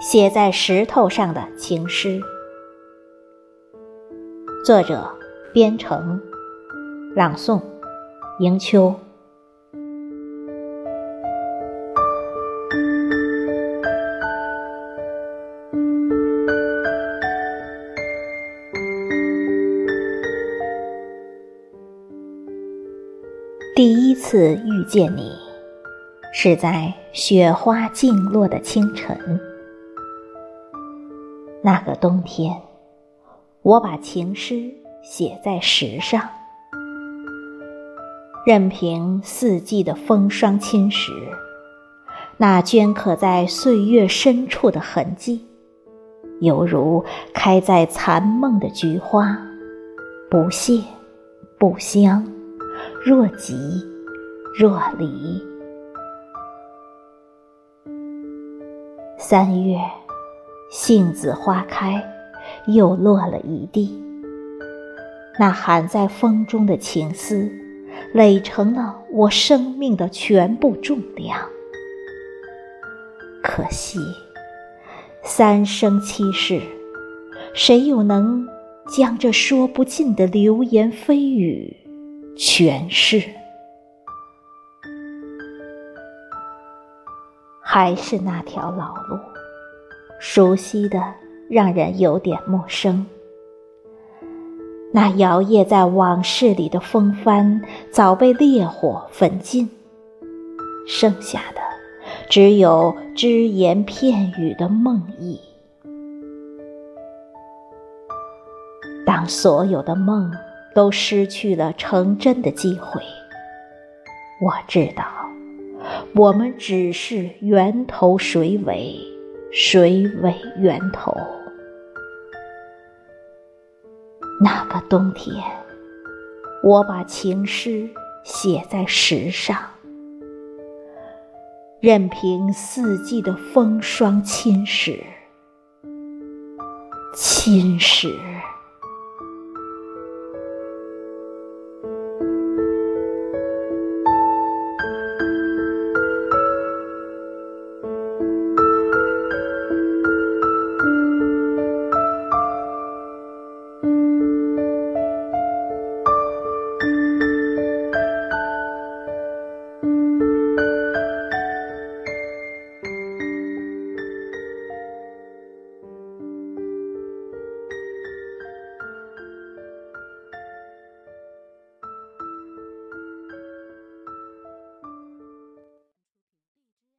写在石头上的情诗。作者：编程，朗诵：迎秋。第一次遇见你，是在雪花尽落的清晨。那个冬天，我把情诗写在石上，任凭四季的风霜侵蚀，那镌刻在岁月深处的痕迹，犹如开在残梦的菊花，不谢，不香。若即若离，三月，杏子花开，又落了一地。那含在风中的情丝，垒成了我生命的全部重量。可惜，三生七世，谁又能将这说不尽的流言蜚语？诠释，还是那条老路，熟悉的让人有点陌生。那摇曳在往事里的风帆，早被烈火焚尽，剩下的只有只言片语的梦呓。当所有的梦。都失去了成真的机会。我知道，我们只是源头水尾，水尾源头。那个冬天，我把情诗写在石上，任凭四季的风霜侵蚀，侵蚀。thank you